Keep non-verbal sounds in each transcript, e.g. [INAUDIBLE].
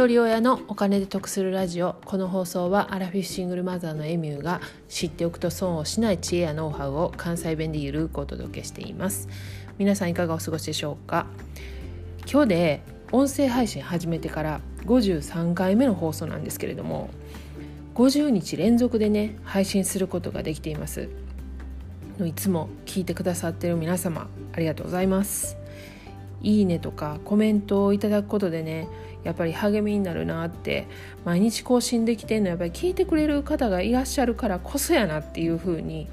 一人親のお金で得するラジオ。この放送はアラフィフシングルマザーのエミューが知っておくと損をしない知恵やノウハウを関西弁でゆるくお届けしています。皆さんいかがお過ごしでしょうか？今日で音声配信始めてから53回目の放送なんですけれども50日連続でね配信することができています。いつも聞いてくださってる皆様ありがとうございます。いいねとかコメントをいただくことでねやっぱり励みになるなって毎日更新できてんのやっぱり聞いてくれる方がいらっしゃるからこそやなっていうふうに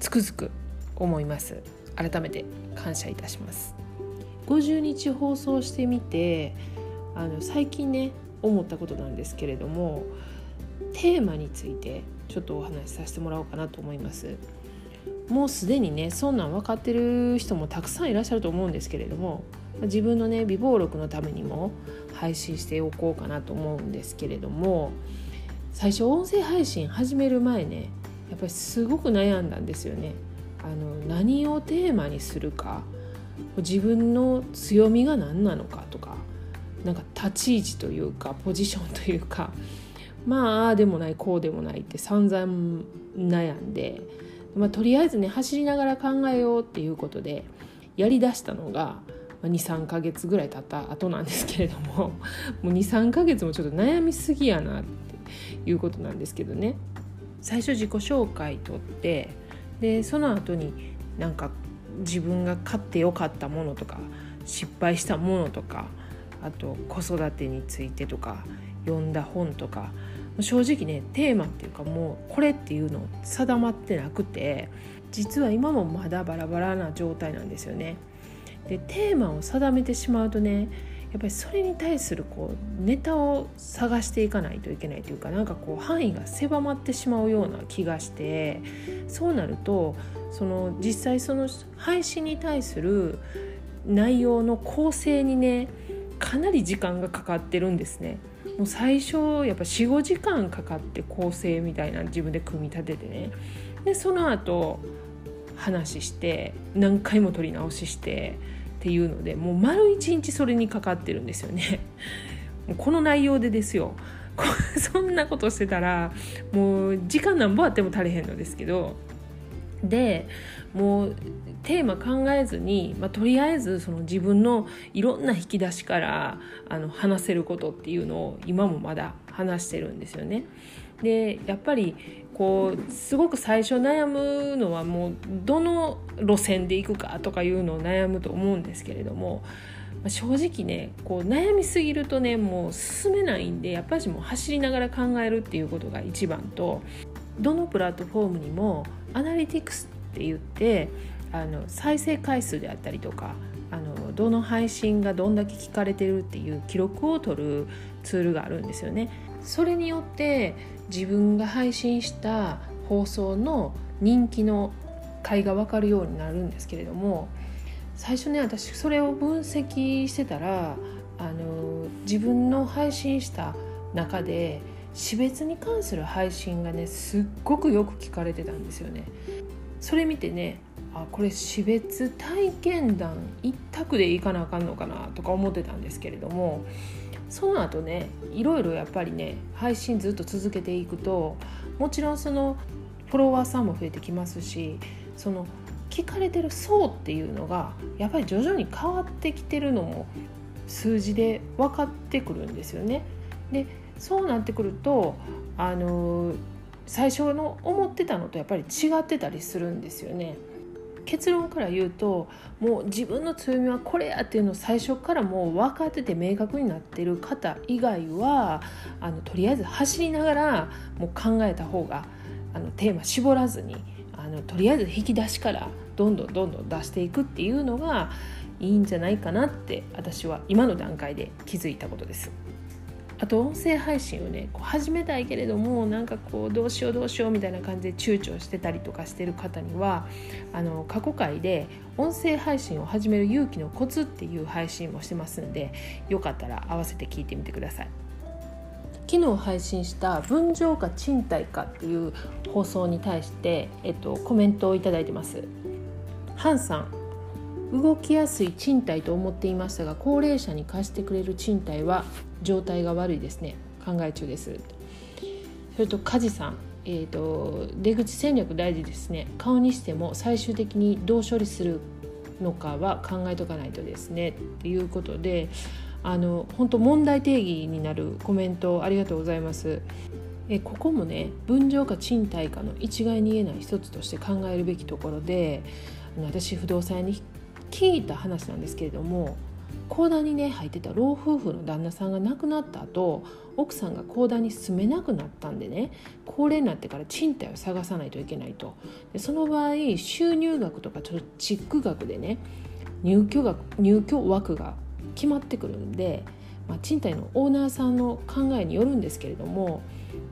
つくづく思います。改めて感謝いたします。50日放送してみてあの最近ね思ったことなんですけれどもテーマについてちょっとお話しさせてもらおうかなと思います。もうすでにねそんなん分かってる人もたくさんいらっしゃると思うんですけれども自分のね美貌録のためにも配信しておこうかなと思うんですけれども最初音声配信始める前ねやっぱりすごく悩んだんですよね。あの何をテーマにするか自分の強みが何なのかとかなんか立ち位置というかポジションというかまあああでもないこうでもないって散々悩んで、まあ、とりあえずね走りながら考えようっていうことでやりだしたのが23ヶ月ぐらい経った後なんですけれども [LAUGHS] もう23ヶ月もちょっと悩みすぎやなっていうことなんですけどね。最初自己紹介とってでその後になんか自分が買ってよかったものとか失敗したものとかあと子育てについてとか読んだ本とか正直ねテーマっていうかもうこれっていうの定まってなくて実は今もまだバラバラな状態なんですよね。でテーマを定めてしまうとねやっぱりそれに対するこうネタを探していかないといけないというかなんかこう範囲が狭まってしまうような気がしてそうなるとその実際その配信に対する内容の構成にねかなり時間がかかってるんですね。もう最初やっぱ45時間かかって構成みたいな自分で組み立ててねでその後話して何回も撮り直ししてっていうのでもう丸一日それにかかってるんですよね。[LAUGHS] この内容でですよそんなことしてたらもう時間なんぼあっても足りへんのですけどでもうテーマ考えずに、まあ、とりあえずその自分のいろんな引き出しからあの話せることっていうのを今もまだ話してるんですよね。でやっぱりこうすごく最初悩むのはもうどの路線で行くかとかいうのを悩むと思うんですけれども正直ねこう悩みすぎるとねもう進めないんでやっぱりもう走りながら考えるっていうことが一番とどのプラットフォームにもアナリティクスって言ってあの再生回数であったりとかあのどの配信がどんだけ聞かれてるっていう記録を取るツールがあるんですよね。それによって自分が配信した放送の人気の回が分かるようになるんですけれども最初ね私それを分析してたらあの自分の配信した中で死別に関する配信がねすっごくよく聞かれてたんですよね。それ見てねあこれ死別体験談一択でいかなあかんのかなとか思ってたんですけれどもその後ねいろいろやっぱりね配信ずっと続けていくともちろんそのフォロワーさんも増えてきますしその聞かれてる層っていうのがやっぱり徐々に変わってきてるのも数字で分かってくるんですよね。でそうなってくるとあの最初の思ってたのとやっぱり違ってたりするんですよね。結論から言うともう自分の強みはこれやっていうのを最初からもう分かってて明確になってる方以外はあのとりあえず走りながらもう考えた方があのテーマ絞らずにあのとりあえず引き出しからどんどんどんどん出していくっていうのがいいんじゃないかなって私は今の段階で気づいたことです。あと音声配信をねこう始めたいけれどもなんかこうどうしようどうしようみたいな感じで躊躇してたりとかしてる方にはあの過去回で音声配信を始める勇気のコツっていう配信もしてますんでよかったら合わせて聞いてみてください。昨日配信した「分譲か賃貸か」っていう放送に対して、えっと、コメントを頂いてます。ハンさん動きやすい賃貸と思っていましたが高齢者に貸してくれる賃貸は状態が悪いですね。考え中です。それと梶さんえーと、出口戦略大事ですね。顔にしても最終的にどう処理するのかは考えとかないとですね。っていうことであの本当問題定義になるコメントありがとうございます。えここもね分譲か賃貸かの一概に言えない一つとして考えるべきところで私不動産屋に聞いた話なんですけれども講談にね入ってた老夫婦の旦那さんが亡くなった後奥さんが講談に住めなくなったんでね高齢になってから賃貸を探さないといけないと。でその場合収入額とか貯蓄額でね入居額入居枠が決まってくるんで、まあ、賃貸のオーナーさんの考えによるんですけれども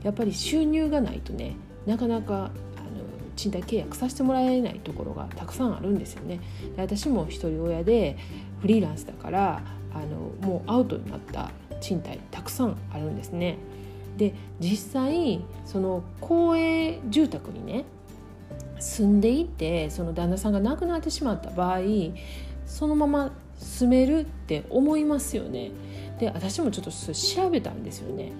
やっぱり収入がないとねなかなか賃貸契約させてもらえないところがたくさんあるんですよね。で私も一人親でフリーランスだからあのもうアウトになった賃貸たくさんあるんですね。で実際その公営住宅にね住んでいてその旦那さんが亡くなってしまった場合そのまま住めるって思いますよね。で私もちょっと調べたんですよね。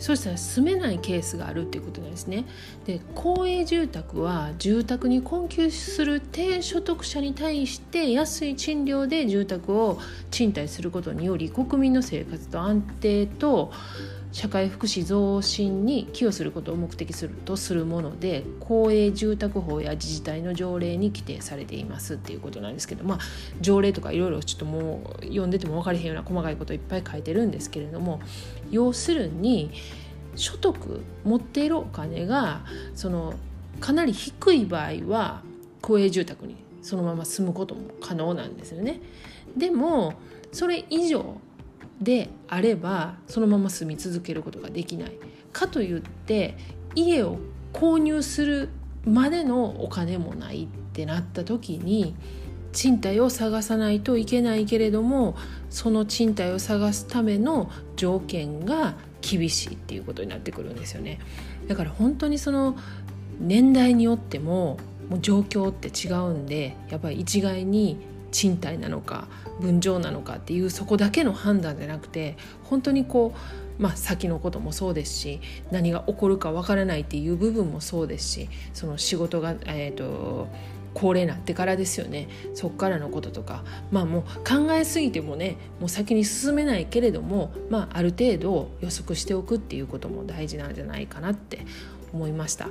そうしたら住めないケースがあるっていうことなんですね。で公営住宅は住宅に困窮する低所得者に対して安い賃料で住宅を賃貸することにより国民の生活と安定と社会福祉増進に寄与することを目的するとするもので公営住宅法や自治体の条例に規定されていますっていうことなんですけどまあ条例とかいろいろちょっともう読んでても分かれへんような細かいこといっぱい書いてるんですけれども要するに所得持っているお金がそのかなり低い場合は公営住宅にそのまま住むことも可能なんですよね。でもそれ以上であればそのまま住み続けることができない。かといって家を購入するまでのお金もないってなった時に賃貸を探さないといけないけれどもその賃貸を探すための条件が厳しいっていうことになってくるんですよね。だから本当にその年代によってももう状況って違うんでやっぱり一概に賃貸なのか分譲なのかっていうそこだけの判断じゃなくて本当にこう、まあ、先のこともそうですし何が起こるかわからないっていう部分もそうですしその仕事が、えーと、高齢になってからですよねそっからのこととかまあもう考えすぎてもねもう先に進めないけれども、まあ、ある程度予測しておくっていうことも大事なんじゃないかなって思いました。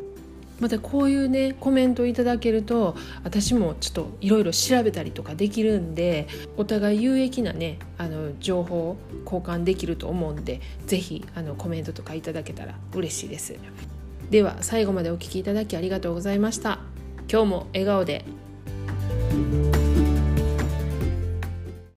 またこういうねコメントいただけると私もちょっといろいろ調べたりとかできるんでお互い有益なねあの情報交換できると思うんで是非コメントとかいただけたら嬉しいです。では最後までお聴きいただきありがとうございました。今日も笑顔で。